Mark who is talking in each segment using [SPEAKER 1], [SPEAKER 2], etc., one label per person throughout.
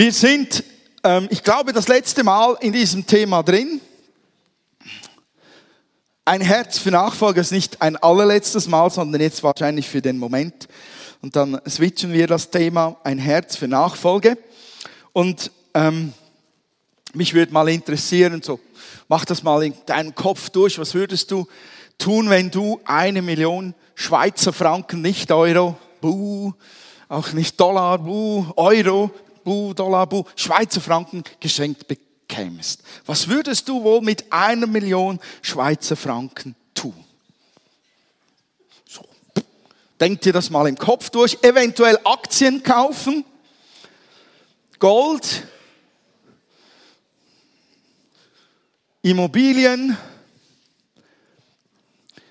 [SPEAKER 1] Wir sind, ähm, ich glaube, das letzte Mal in diesem Thema drin. Ein Herz für Nachfolger ist nicht ein allerletztes Mal, sondern jetzt wahrscheinlich für den Moment. Und dann switchen wir das Thema ein Herz für Nachfolge. Und ähm, mich würde mal interessieren, so mach das mal in deinem Kopf durch. Was würdest du tun, wenn du eine Million Schweizer Franken, nicht Euro, buh, auch nicht Dollar, buh, Euro, buh, Dollar, buh, Schweizer Franken geschenkt bekämst? Was würdest du wohl mit einer Million Schweizer Franken tun? So. Denk dir das mal im Kopf durch. Eventuell Aktien kaufen, Gold, Immobilien,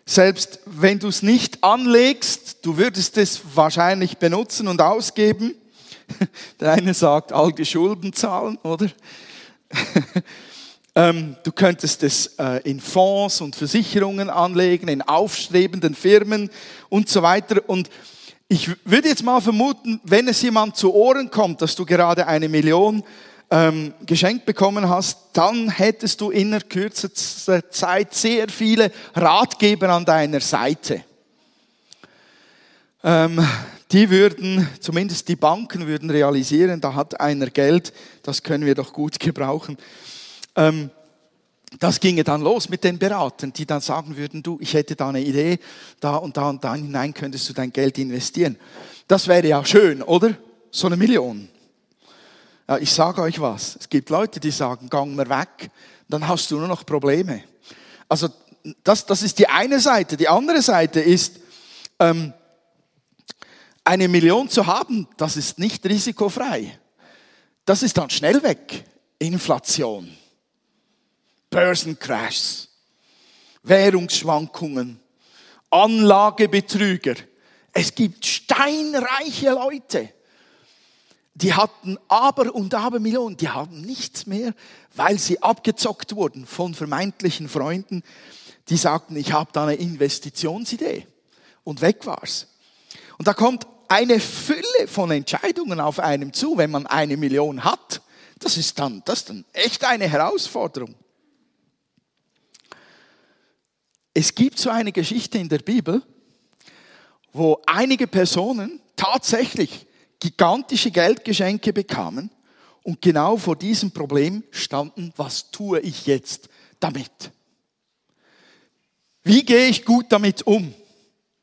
[SPEAKER 1] selbst wenn du es nicht anlegst, du würdest es wahrscheinlich benutzen und ausgeben. Der eine sagt, all die Schulden zahlen, oder? Ähm, du könntest es äh, in Fonds und Versicherungen anlegen, in aufstrebenden Firmen und so weiter. Und ich würde jetzt mal vermuten, wenn es jemand zu Ohren kommt, dass du gerade eine Million ähm, geschenkt bekommen hast, dann hättest du in kürzester Zeit sehr viele Ratgeber an deiner Seite. Ähm, die würden, zumindest die Banken würden realisieren, da hat einer Geld, das können wir doch gut gebrauchen. Ähm, das ginge dann los mit den Beratern, die dann sagen würden, du, ich hätte da eine Idee, da und da und da hinein könntest du dein Geld investieren. Das wäre ja schön, oder? So eine Million. Ja, ich sage euch was. Es gibt Leute, die sagen, gang mir weg, dann hast du nur noch Probleme. Also das, das ist die eine Seite. Die andere Seite ist, ähm, eine Million zu haben, das ist nicht risikofrei. Das ist dann schnell weg. Inflation, Börsencrashs, Währungsschwankungen, Anlagebetrüger. Es gibt steinreiche Leute, die hatten aber und aber Millionen, die haben nichts mehr, weil sie abgezockt wurden von vermeintlichen Freunden, die sagten, ich habe da eine Investitionsidee. Und weg war's. Und da kommt eine Fülle von Entscheidungen auf einem zu, wenn man eine Million hat. Das ist dann, das ist dann echt eine Herausforderung. Es gibt so eine Geschichte in der Bibel, wo einige Personen tatsächlich gigantische Geldgeschenke bekamen und genau vor diesem Problem standen, was tue ich jetzt damit? Wie gehe ich gut damit um,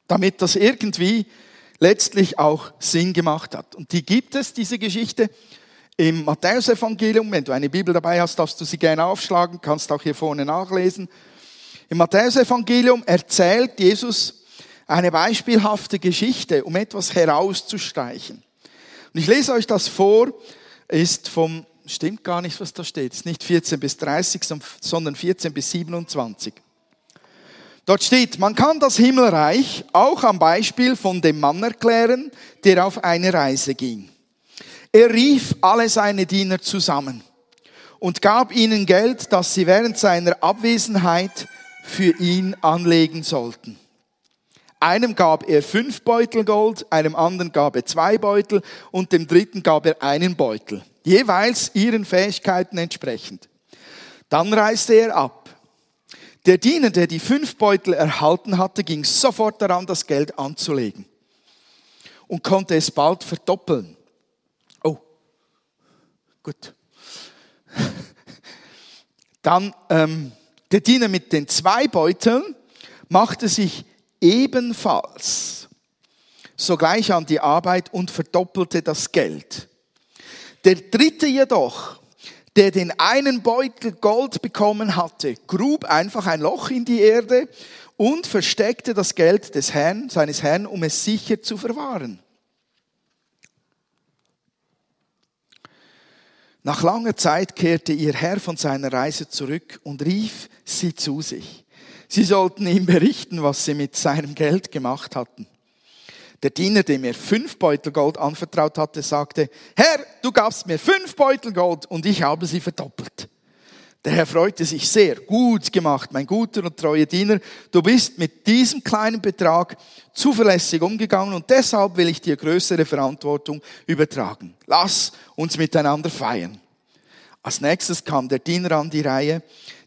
[SPEAKER 1] damit das irgendwie letztlich auch Sinn gemacht hat? Und die gibt es, diese Geschichte, im Matthäusevangelium. Wenn du eine Bibel dabei hast, darfst du sie gerne aufschlagen, kannst auch hier vorne nachlesen. Im Matthäusevangelium erzählt Jesus eine beispielhafte Geschichte, um etwas herauszustreichen. Und ich lese euch das vor, ist vom, stimmt gar nicht, was da steht, ist nicht 14 bis 30, sondern 14 bis 27. Dort steht, man kann das Himmelreich auch am Beispiel von dem Mann erklären, der auf eine Reise ging. Er rief alle seine Diener zusammen und gab ihnen Geld, das sie während seiner Abwesenheit für ihn anlegen sollten. Einem gab er fünf Beutel Gold, einem anderen gab er zwei Beutel und dem dritten gab er einen Beutel, jeweils ihren Fähigkeiten entsprechend. Dann reiste er ab. Der Diener, der die fünf Beutel erhalten hatte, ging sofort daran, das Geld anzulegen und konnte es bald verdoppeln. Oh, gut. Dann ähm, der Diener mit den zwei Beuteln machte sich ebenfalls sogleich an die Arbeit und verdoppelte das Geld. Der dritte jedoch, der den einen Beutel Gold bekommen hatte, grub einfach ein Loch in die Erde und versteckte das Geld des Herrn, seines Herrn, um es sicher zu verwahren. Nach langer Zeit kehrte ihr Herr von seiner Reise zurück und rief sie zu sich. Sie sollten ihm berichten, was sie mit seinem Geld gemacht hatten. Der Diener, dem er fünf Beutel Gold anvertraut hatte, sagte, Herr, du gabst mir fünf Beutel Gold und ich habe sie verdoppelt. Der Herr freute sich sehr. Gut gemacht, mein guter und treuer Diener. Du bist mit diesem kleinen Betrag zuverlässig umgegangen und deshalb will ich dir größere Verantwortung übertragen. Lass uns miteinander feiern. Als nächstes kam der Diener an die Reihe,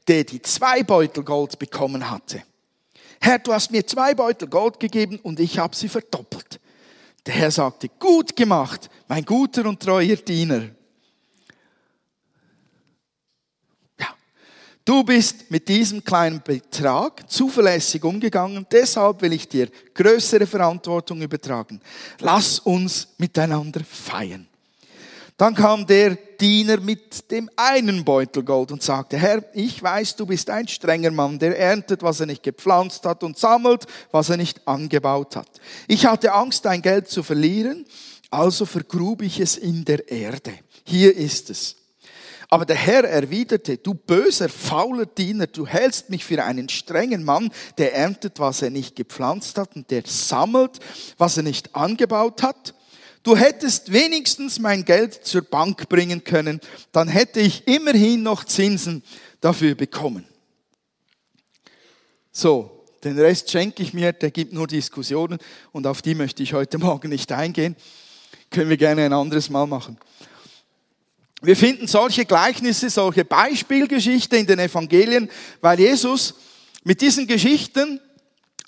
[SPEAKER 1] der die zwei Beutel Gold bekommen hatte. Herr, du hast mir zwei Beutel Gold gegeben und ich habe sie verdoppelt. Der Herr sagte, gut gemacht, mein guter und treuer Diener. Du bist mit diesem kleinen Betrag zuverlässig umgegangen, deshalb will ich dir größere Verantwortung übertragen. Lass uns miteinander feiern. Dann kam der Diener mit dem einen Beutel Gold und sagte, Herr, ich weiß, du bist ein strenger Mann, der erntet, was er nicht gepflanzt hat und sammelt, was er nicht angebaut hat. Ich hatte Angst, dein Geld zu verlieren, also vergrub ich es in der Erde. Hier ist es. Aber der Herr erwiderte, du böser, fauler Diener, du hältst mich für einen strengen Mann, der erntet, was er nicht gepflanzt hat und der sammelt, was er nicht angebaut hat. Du hättest wenigstens mein Geld zur Bank bringen können, dann hätte ich immerhin noch Zinsen dafür bekommen. So, den Rest schenke ich mir, der gibt nur Diskussionen und auf die möchte ich heute Morgen nicht eingehen. Können wir gerne ein anderes Mal machen. Wir finden solche Gleichnisse, solche Beispielgeschichten in den Evangelien, weil Jesus mit diesen Geschichten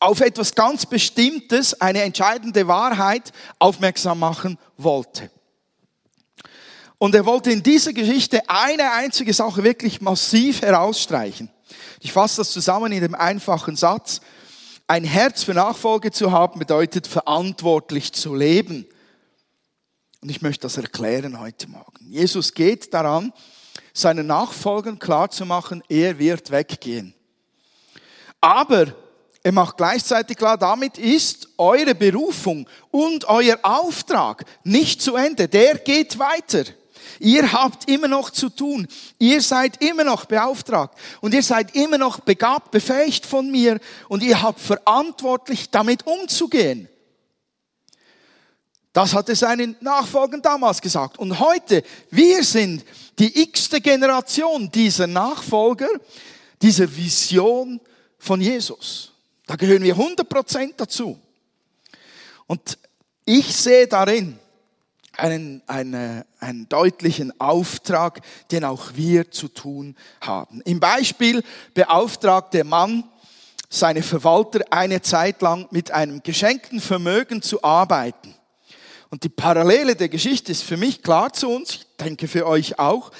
[SPEAKER 1] auf etwas ganz Bestimmtes, eine entscheidende Wahrheit aufmerksam machen wollte. Und er wollte in dieser Geschichte eine einzige Sache wirklich massiv herausstreichen. Ich fasse das zusammen in dem einfachen Satz. Ein Herz für Nachfolge zu haben bedeutet verantwortlich zu leben. Und ich möchte das erklären heute Morgen. Jesus geht daran, seinen Nachfolgern klarzumachen, er wird weggehen. Aber er macht gleichzeitig klar, damit ist eure Berufung und euer Auftrag nicht zu Ende. Der geht weiter. Ihr habt immer noch zu tun. Ihr seid immer noch beauftragt. Und ihr seid immer noch begabt, befähigt von mir. Und ihr habt verantwortlich damit umzugehen. Das hatte seinen Nachfolgern damals gesagt. Und heute, wir sind die x-te Generation dieser Nachfolger, dieser Vision von Jesus. Da gehören wir 100% dazu. Und ich sehe darin einen, einen, einen deutlichen Auftrag, den auch wir zu tun haben. Im Beispiel beauftragt der Mann seine Verwalter eine Zeit lang mit einem geschenkten Vermögen zu arbeiten. Und die Parallele der Geschichte ist für mich klar zu uns, ich denke für euch auch,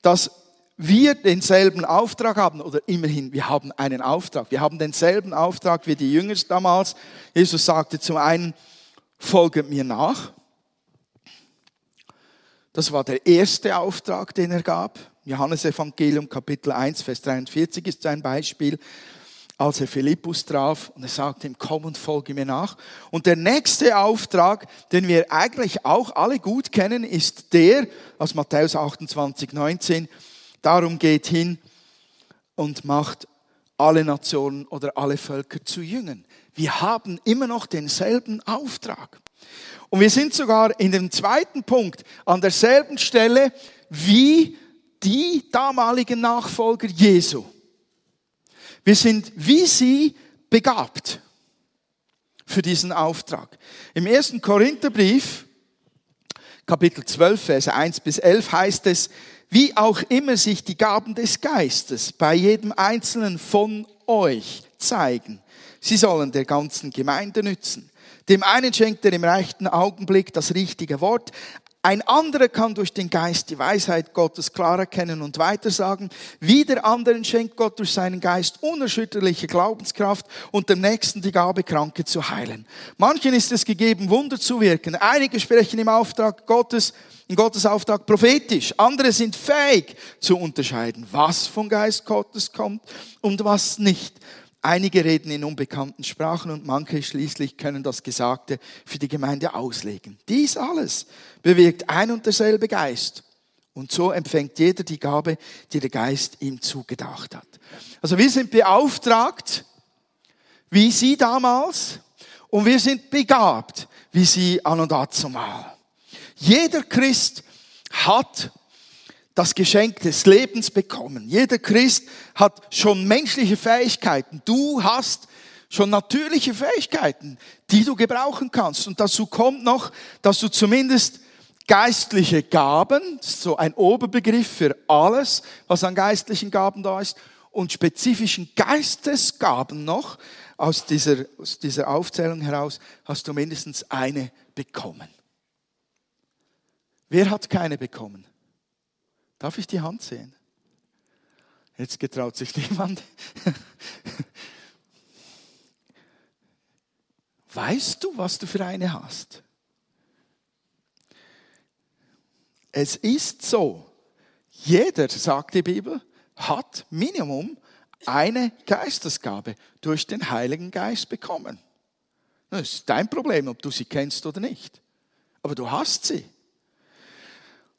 [SPEAKER 1] dass wir denselben Auftrag haben, oder immerhin, wir haben einen Auftrag. Wir haben denselben Auftrag wie die Jünger damals. Jesus sagte zum einen, folget mir nach. Das war der erste Auftrag, den er gab. Johannes Evangelium Kapitel 1, Vers 43 ist ein Beispiel als er Philippus traf und er sagte ihm, komm und folge mir nach. Und der nächste Auftrag, den wir eigentlich auch alle gut kennen, ist der aus Matthäus 28, 19. Darum geht hin und macht alle Nationen oder alle Völker zu Jüngern. Wir haben immer noch denselben Auftrag. Und wir sind sogar in dem zweiten Punkt an derselben Stelle wie die damaligen Nachfolger Jesu. Wir sind wie sie begabt für diesen Auftrag. Im ersten Korintherbrief, Kapitel 12, Verse 1 bis 11 heißt es, wie auch immer sich die Gaben des Geistes bei jedem Einzelnen von euch zeigen. Sie sollen der ganzen Gemeinde nützen. Dem einen schenkt er im rechten Augenblick das richtige Wort, ein anderer kann durch den Geist die Weisheit Gottes klar erkennen und weitersagen. Wieder anderen schenkt Gott durch seinen Geist unerschütterliche Glaubenskraft und dem Nächsten die Gabe, Kranke zu heilen. Manchen ist es gegeben, Wunder zu wirken. Einige sprechen im Auftrag Gottes, in Gottes Auftrag prophetisch. Andere sind fähig zu unterscheiden, was vom Geist Gottes kommt und was nicht. Einige reden in unbekannten Sprachen und manche schließlich können das Gesagte für die Gemeinde auslegen. Dies alles bewirkt ein und derselbe Geist. Und so empfängt jeder die Gabe, die der Geist ihm zugedacht hat. Also wir sind beauftragt, wie sie damals, und wir sind begabt, wie sie an und dazumal. Jeder Christ hat das Geschenk des Lebens bekommen. Jeder Christ hat schon menschliche Fähigkeiten. Du hast schon natürliche Fähigkeiten, die du gebrauchen kannst. Und dazu kommt noch, dass du zumindest geistliche Gaben, so ein Oberbegriff für alles, was an geistlichen Gaben da ist, und spezifischen Geistesgaben noch, aus dieser, aus dieser Aufzählung heraus, hast du mindestens eine bekommen. Wer hat keine bekommen? Darf ich die Hand sehen? Jetzt getraut sich niemand. Weißt du, was du für eine hast? Es ist so, jeder, sagt die Bibel, hat Minimum eine Geistesgabe durch den Heiligen Geist bekommen. Das ist dein Problem, ob du sie kennst oder nicht. Aber du hast sie.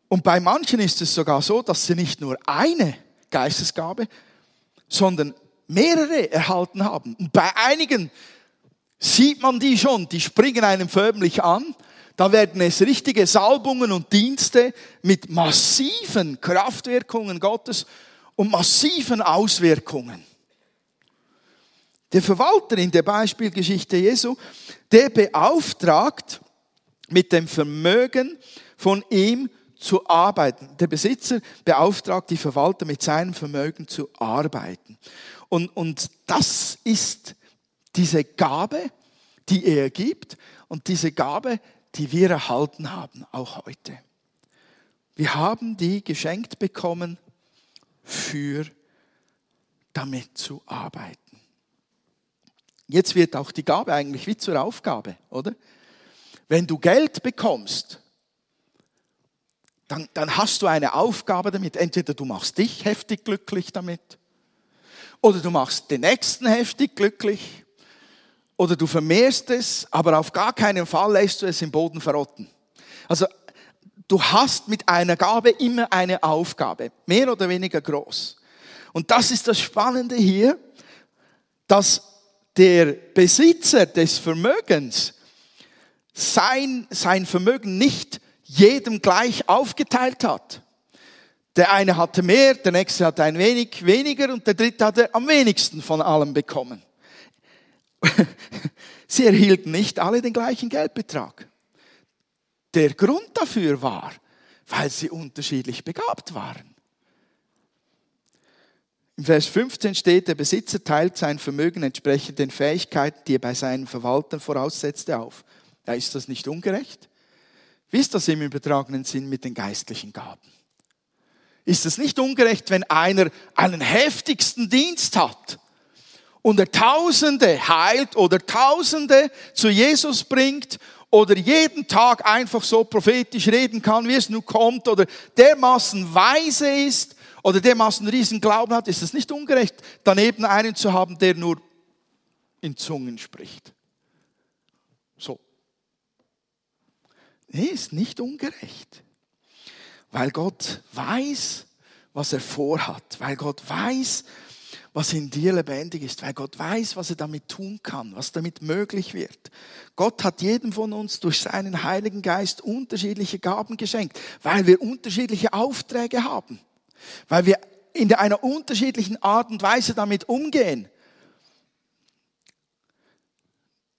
[SPEAKER 1] Und bei manchen ist es sogar so, dass sie nicht nur eine Geistesgabe, sondern mehrere erhalten haben. Und bei einigen sieht man die schon, die springen einem förmlich an. Da werden es richtige Salbungen und Dienste mit massiven Kraftwirkungen Gottes und massiven Auswirkungen. Der Verwalter in der Beispielgeschichte Jesu, der beauftragt mit dem Vermögen von ihm zu arbeiten. Der Besitzer beauftragt die Verwalter mit seinem Vermögen zu arbeiten. Und, und das ist diese Gabe, die er gibt und diese Gabe, die wir erhalten haben, auch heute. Wir haben die geschenkt bekommen, für damit zu arbeiten. Jetzt wird auch die Gabe eigentlich wie zur Aufgabe, oder? Wenn du Geld bekommst, dann, dann hast du eine Aufgabe damit. Entweder du machst dich heftig glücklich damit, oder du machst den Nächsten heftig glücklich, oder du vermehrst es, aber auf gar keinen Fall lässt du es im Boden verrotten. Also du hast mit einer Gabe immer eine Aufgabe, mehr oder weniger groß. Und das ist das Spannende hier, dass der Besitzer des Vermögens sein, sein Vermögen nicht jedem gleich aufgeteilt hat. Der eine hatte mehr, der nächste hatte ein wenig weniger und der dritte hatte am wenigsten von allem bekommen. Sie erhielten nicht alle den gleichen Geldbetrag. Der Grund dafür war, weil sie unterschiedlich begabt waren. Im Vers 15 steht, der Besitzer teilt sein Vermögen entsprechend den Fähigkeiten, die er bei seinen Verwaltern voraussetzte, auf. Ja, ist das nicht ungerecht? Wie ist das im übertragenen Sinn mit den geistlichen Gaben? Ist es nicht ungerecht, wenn einer einen heftigsten Dienst hat und er Tausende heilt oder Tausende zu Jesus bringt oder jeden Tag einfach so prophetisch reden kann, wie es nun kommt oder dermaßen weise ist oder dermaßen riesen Glauben hat, ist es nicht ungerecht, daneben einen zu haben, der nur in Zungen spricht. So. Nee, ist nicht ungerecht. Weil Gott weiß, was er vorhat. Weil Gott weiß, was in dir lebendig ist, weil Gott weiß, was er damit tun kann, was damit möglich wird. Gott hat jedem von uns durch seinen Heiligen Geist unterschiedliche Gaben geschenkt, weil wir unterschiedliche Aufträge haben, weil wir in einer unterschiedlichen Art und Weise damit umgehen.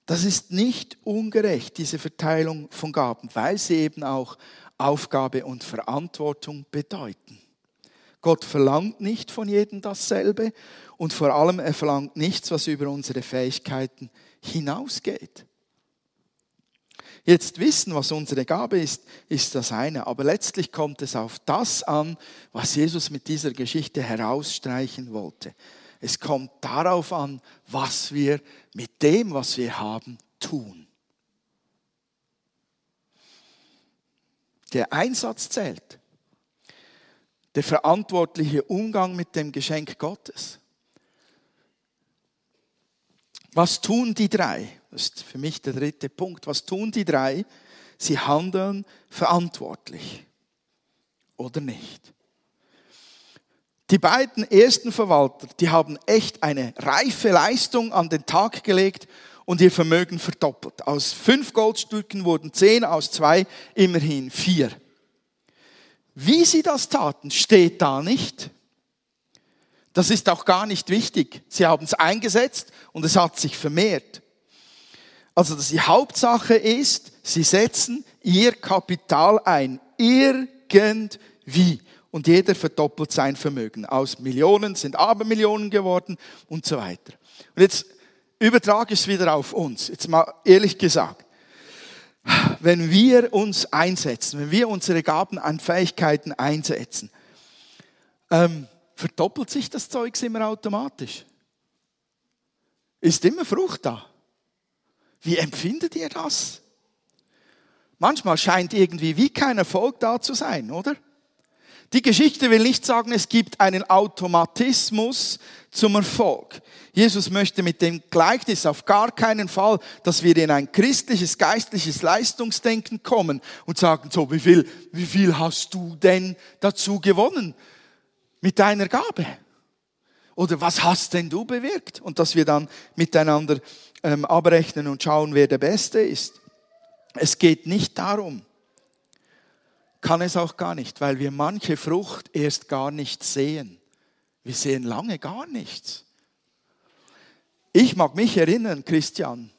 [SPEAKER 1] Das ist nicht ungerecht, diese Verteilung von Gaben, weil sie eben auch Aufgabe und Verantwortung bedeuten. Gott verlangt nicht von jedem dasselbe und vor allem er verlangt nichts, was über unsere Fähigkeiten hinausgeht. Jetzt wissen, was unsere Gabe ist, ist das eine. Aber letztlich kommt es auf das an, was Jesus mit dieser Geschichte herausstreichen wollte. Es kommt darauf an, was wir mit dem, was wir haben, tun. Der Einsatz zählt der verantwortliche Umgang mit dem Geschenk Gottes. Was tun die drei? Das ist für mich der dritte Punkt. Was tun die drei? Sie handeln verantwortlich oder nicht. Die beiden ersten Verwalter, die haben echt eine reife Leistung an den Tag gelegt und ihr Vermögen verdoppelt. Aus fünf Goldstücken wurden zehn, aus zwei immerhin vier. Wie sie das taten, steht da nicht. Das ist auch gar nicht wichtig. Sie haben es eingesetzt und es hat sich vermehrt. Also die Hauptsache ist, sie setzen ihr Kapital ein. Irgendwie. Und jeder verdoppelt sein Vermögen. Aus Millionen sind Abermillionen geworden und so weiter. Und jetzt übertrage ich es wieder auf uns. Jetzt mal ehrlich gesagt. Wenn wir uns einsetzen, wenn wir unsere Gaben an Fähigkeiten einsetzen, ähm, verdoppelt sich das Zeug immer automatisch. Ist immer Frucht da. Wie empfindet ihr das? Manchmal scheint irgendwie wie kein Erfolg da zu sein, oder? Die Geschichte will nicht sagen, es gibt einen Automatismus zum Erfolg. Jesus möchte mit dem Gleichnis auf gar keinen Fall, dass wir in ein christliches, geistliches Leistungsdenken kommen und sagen, so, wie viel, wie viel hast du denn dazu gewonnen mit deiner Gabe? Oder was hast denn du bewirkt? Und dass wir dann miteinander ähm, abrechnen und schauen, wer der Beste ist. Es geht nicht darum, kann es auch gar nicht, weil wir manche Frucht erst gar nicht sehen. Wir sehen lange gar nichts. Ich mag mich erinnern, Christian,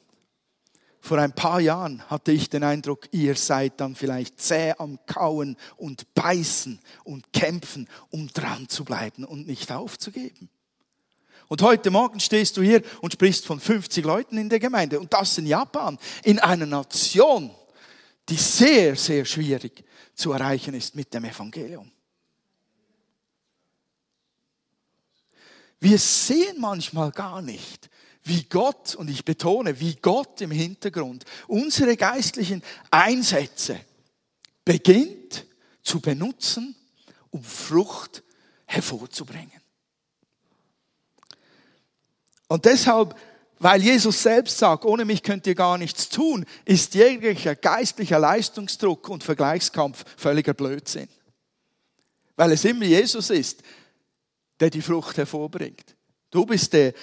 [SPEAKER 1] vor ein paar Jahren hatte ich den Eindruck, ihr seid dann vielleicht zäh am Kauen und Beißen und Kämpfen, um dran zu bleiben und nicht aufzugeben. Und heute Morgen stehst du hier und sprichst von 50 Leuten in der Gemeinde. Und das in Japan, in einer Nation, die sehr, sehr schwierig zu erreichen ist mit dem Evangelium. Wir sehen manchmal gar nicht, wie Gott, und ich betone, wie Gott im Hintergrund unsere geistlichen Einsätze beginnt zu benutzen, um Frucht hervorzubringen. Und deshalb, weil Jesus selbst sagt, ohne mich könnt ihr gar nichts tun, ist jeglicher geistlicher Leistungsdruck und Vergleichskampf völliger Blödsinn. Weil es immer Jesus ist, der die Frucht hervorbringt. Du bist der,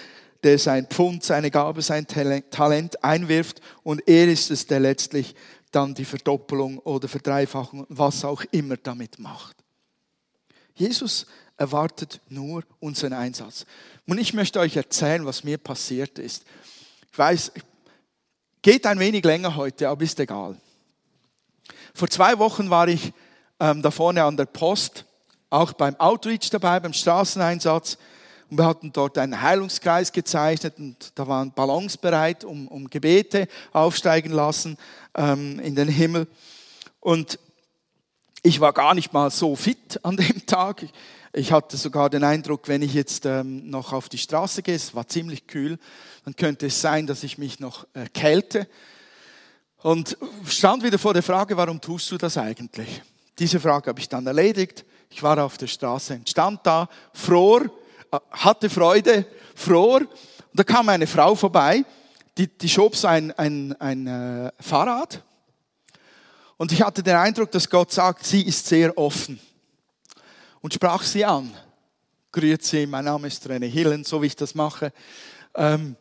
[SPEAKER 1] der sein Pfund, seine Gabe, sein Talent einwirft und er ist es, der letztlich dann die Verdoppelung oder Verdreifachung, was auch immer damit macht. Jesus erwartet nur unseren Einsatz. Und ich möchte euch erzählen, was mir passiert ist. Ich weiß, geht ein wenig länger heute, aber ist egal. Vor zwei Wochen war ich ähm, da vorne an der Post, auch beim Outreach dabei, beim Straßeneinsatz. Und wir hatten dort einen Heilungskreis gezeichnet und da waren Ballons bereit, um, um Gebete aufsteigen lassen ähm, in den Himmel. Und ich war gar nicht mal so fit an dem Tag. Ich hatte sogar den Eindruck, wenn ich jetzt ähm, noch auf die Straße gehe, es war ziemlich kühl, dann könnte es sein, dass ich mich noch äh, kälte. Und stand wieder vor der Frage, warum tust du das eigentlich? Diese Frage habe ich dann erledigt. Ich war auf der Straße, stand da, froh, äh, hatte Freude, froh. Und da kam eine Frau vorbei, die, die schob so ein, ein, ein äh, Fahrrad. Und ich hatte den Eindruck, dass Gott sagt, sie ist sehr offen und sprach sie an. Grüezi, mein Name ist René Hillen, so wie ich das mache. Ähm,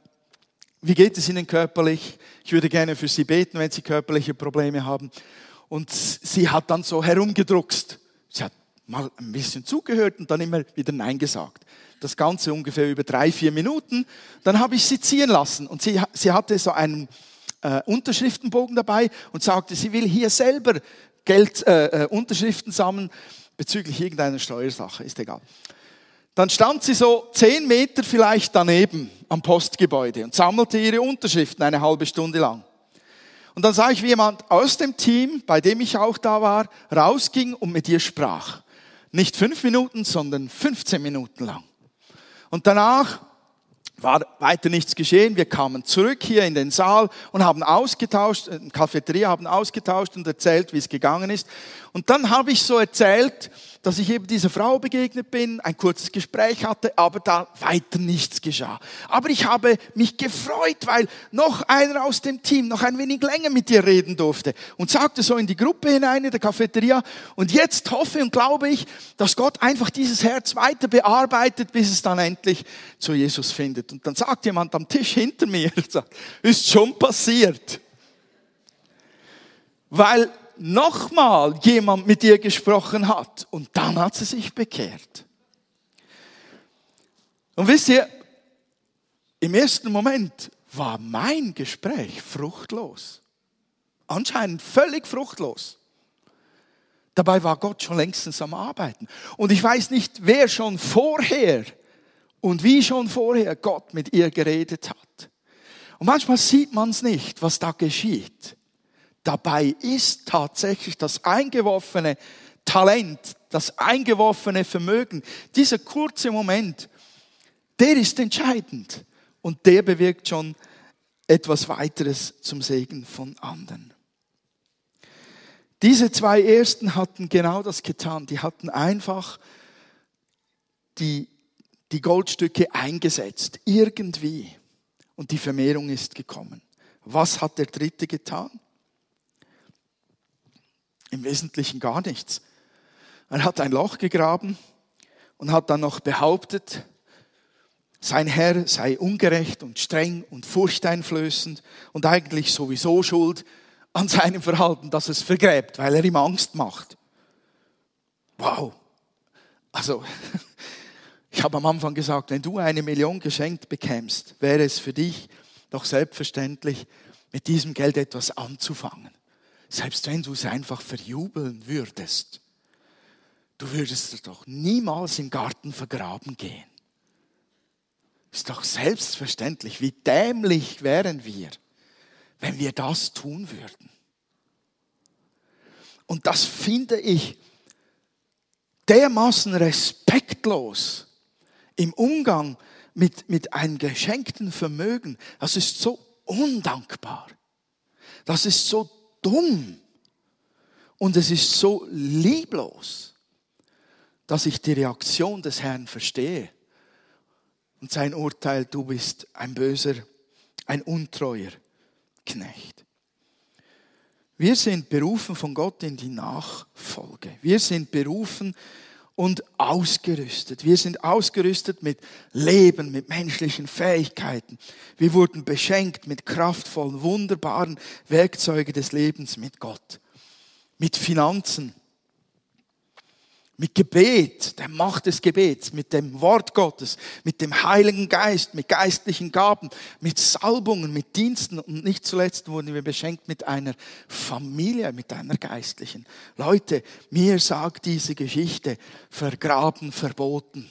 [SPEAKER 1] wie geht es Ihnen körperlich? Ich würde gerne für Sie beten, wenn Sie körperliche Probleme haben. Und sie hat dann so herumgedruckst. Sie hat mal ein bisschen zugehört und dann immer wieder Nein gesagt. Das Ganze ungefähr über drei, vier Minuten. Dann habe ich sie ziehen lassen und sie, sie hatte so einen äh, Unterschriftenbogen dabei und sagte, sie will hier selber Geld, äh, äh Unterschriften sammeln bezüglich irgendeiner Steuersache, ist egal. Dann stand sie so zehn Meter vielleicht daneben am Postgebäude und sammelte ihre Unterschriften eine halbe Stunde lang. Und dann sah ich, wie jemand aus dem Team, bei dem ich auch da war, rausging und mit ihr sprach. Nicht fünf Minuten, sondern 15 Minuten lang. Und danach war weiter nichts geschehen. Wir kamen zurück hier in den Saal und haben ausgetauscht, in Cafeteria haben ausgetauscht und erzählt, wie es gegangen ist. Und dann habe ich so erzählt, dass ich eben dieser Frau begegnet bin, ein kurzes Gespräch hatte, aber da weiter nichts geschah. Aber ich habe mich gefreut, weil noch einer aus dem Team noch ein wenig länger mit dir reden durfte und sagte so in die Gruppe hinein in der Cafeteria und jetzt hoffe und glaube ich, dass Gott einfach dieses Herz weiter bearbeitet, bis es dann endlich zu Jesus findet. Und dann sagt jemand am Tisch hinter mir, ist schon passiert. Weil nochmal jemand mit ihr gesprochen hat und dann hat sie sich bekehrt. Und wisst ihr, im ersten Moment war mein Gespräch fruchtlos. Anscheinend völlig fruchtlos. Dabei war Gott schon längstens am Arbeiten. Und ich weiß nicht, wer schon vorher und wie schon vorher Gott mit ihr geredet hat. Und manchmal sieht man es nicht, was da geschieht. Dabei ist tatsächlich das eingeworfene Talent, das eingeworfene Vermögen, dieser kurze Moment, der ist entscheidend und der bewirkt schon etwas weiteres zum Segen von anderen. Diese zwei Ersten hatten genau das getan. Die hatten einfach die, die Goldstücke eingesetzt, irgendwie. Und die Vermehrung ist gekommen. Was hat der Dritte getan? Im Wesentlichen gar nichts. Er hat ein Loch gegraben und hat dann noch behauptet, sein Herr sei ungerecht und streng und furchteinflößend und eigentlich sowieso schuld an seinem Verhalten, dass es vergräbt, weil er ihm Angst macht. Wow. Also, ich habe am Anfang gesagt, wenn du eine Million geschenkt bekämst, wäre es für dich doch selbstverständlich, mit diesem Geld etwas anzufangen. Selbst wenn du es einfach verjubeln würdest, du würdest es doch niemals im Garten vergraben gehen. Ist doch selbstverständlich, wie dämlich wären wir, wenn wir das tun würden. Und das finde ich dermaßen respektlos im Umgang mit, mit einem geschenkten Vermögen. Das ist so undankbar. Das ist so dumm und es ist so lieblos, dass ich die Reaktion des Herrn verstehe und sein Urteil, du bist ein böser, ein untreuer Knecht. Wir sind berufen von Gott in die Nachfolge. Wir sind berufen und ausgerüstet. Wir sind ausgerüstet mit Leben, mit menschlichen Fähigkeiten. Wir wurden beschenkt mit kraftvollen, wunderbaren Werkzeugen des Lebens mit Gott, mit Finanzen, mit Gebet, der Macht des Gebets, mit dem Wort Gottes, mit dem Heiligen Geist, mit geistlichen Gaben, mit Salbungen, mit Diensten und nicht zuletzt wurden wir beschenkt mit einer Familie, mit einer geistlichen. Leute, mir sagt diese Geschichte, vergraben, verboten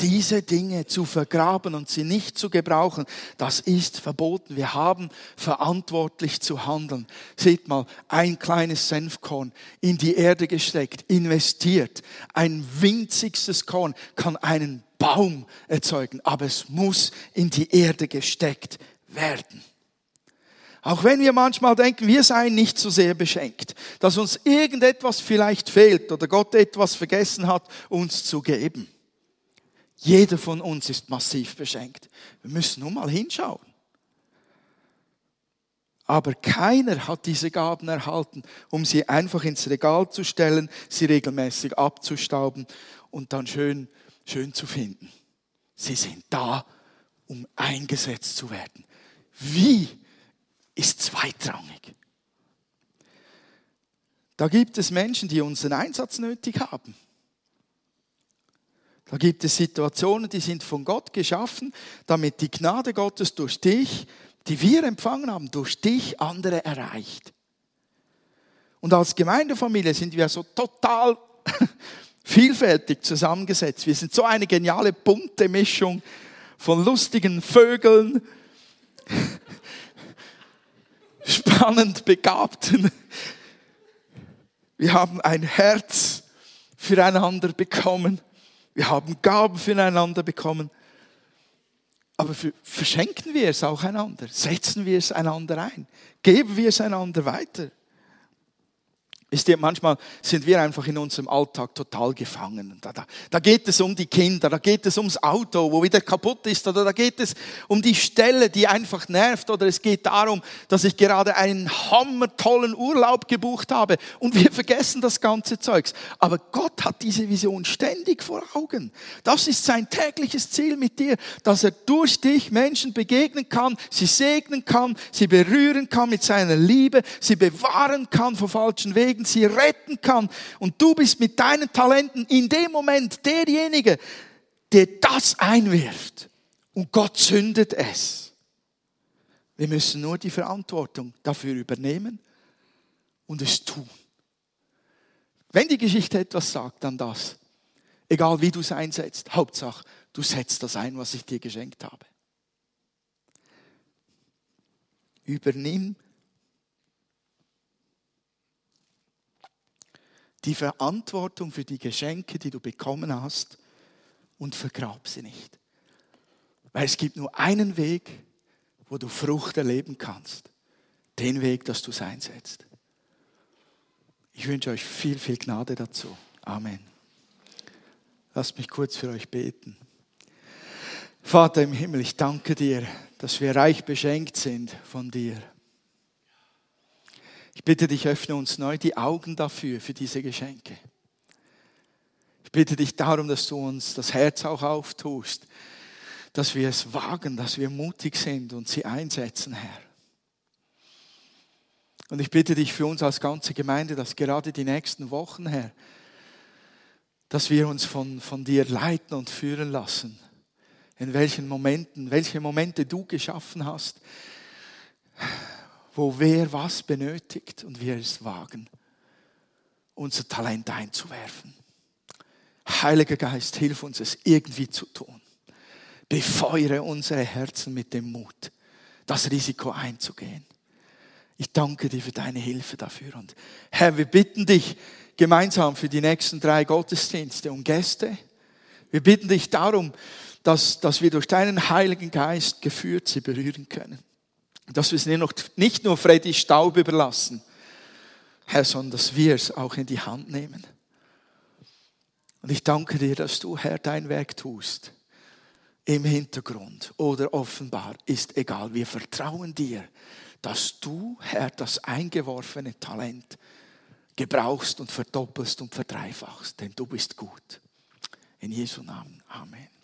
[SPEAKER 1] diese Dinge zu vergraben und sie nicht zu gebrauchen, das ist verboten. Wir haben verantwortlich zu handeln. Seht mal, ein kleines Senfkorn in die Erde gesteckt, investiert. Ein winzigstes Korn kann einen Baum erzeugen, aber es muss in die Erde gesteckt werden. Auch wenn wir manchmal denken, wir seien nicht so sehr beschenkt, dass uns irgendetwas vielleicht fehlt oder Gott etwas vergessen hat, uns zu geben. Jeder von uns ist massiv beschenkt. Wir müssen nur mal hinschauen. Aber keiner hat diese Gaben erhalten, um sie einfach ins Regal zu stellen, sie regelmäßig abzustauben und dann schön, schön zu finden. Sie sind da, um eingesetzt zu werden. Wie ist zweitrangig. Da gibt es Menschen, die unseren Einsatz nötig haben. Da gibt es Situationen, die sind von Gott geschaffen, damit die Gnade Gottes durch dich, die wir empfangen haben, durch dich andere erreicht. Und als Gemeindefamilie sind wir so total vielfältig zusammengesetzt. Wir sind so eine geniale bunte Mischung von lustigen Vögeln, spannend begabten. Wir haben ein Herz füreinander bekommen. Wir haben Gaben füreinander bekommen. Aber verschenken wir es auch einander? Setzen wir es einander ein? Geben wir es einander weiter? Wisst ihr, manchmal sind wir einfach in unserem Alltag total gefangen. Da, da, da, geht es um die Kinder, da geht es ums Auto, wo wieder kaputt ist, oder da geht es um die Stelle, die einfach nervt, oder es geht darum, dass ich gerade einen hammertollen Urlaub gebucht habe und wir vergessen das ganze Zeugs. Aber Gott hat diese Vision ständig vor Augen. Das ist sein tägliches Ziel mit dir, dass er durch dich Menschen begegnen kann, sie segnen kann, sie berühren kann mit seiner Liebe, sie bewahren kann vor falschen Wegen Leben sie retten kann. Und du bist mit deinen Talenten in dem Moment derjenige, der das einwirft. Und Gott zündet es. Wir müssen nur die Verantwortung dafür übernehmen und es tun. Wenn die Geschichte etwas sagt, dann das. Egal wie du es einsetzt. Hauptsache, du setzt das ein, was ich dir geschenkt habe. Übernimm die Verantwortung für die Geschenke, die du bekommen hast, und vergrab sie nicht. Weil es gibt nur einen Weg, wo du Frucht erleben kannst. Den Weg, dass du es einsetzt. Ich wünsche euch viel, viel Gnade dazu. Amen. Lasst mich kurz für euch beten. Vater im Himmel, ich danke dir, dass wir reich beschenkt sind von dir. Bitte dich, öffne uns neu die Augen dafür, für diese Geschenke. Ich bitte dich darum, dass du uns das Herz auch auftust, dass wir es wagen, dass wir mutig sind und sie einsetzen, Herr. Und ich bitte dich für uns als ganze Gemeinde, dass gerade die nächsten Wochen, Herr, dass wir uns von, von dir leiten und führen lassen. In welchen Momenten, welche Momente du geschaffen hast, wo wer was benötigt und wir es wagen, unser Talent einzuwerfen. Heiliger Geist, hilf uns es irgendwie zu tun. Befeuere unsere Herzen mit dem Mut, das Risiko einzugehen. Ich danke dir für deine Hilfe dafür. Und Herr, wir bitten dich gemeinsam für die nächsten drei Gottesdienste und Gäste. Wir bitten dich darum, dass, dass wir durch deinen Heiligen Geist geführt sie berühren können. Dass wir es nicht nur Freddy Staub überlassen, Herr, sondern dass wir es auch in die Hand nehmen. Und ich danke dir, dass du, Herr, dein Werk tust. Im Hintergrund oder offenbar, ist egal. Wir vertrauen dir, dass du, Herr, das eingeworfene Talent gebrauchst und verdoppelst und verdreifachst, denn du bist gut. In Jesu Namen. Amen.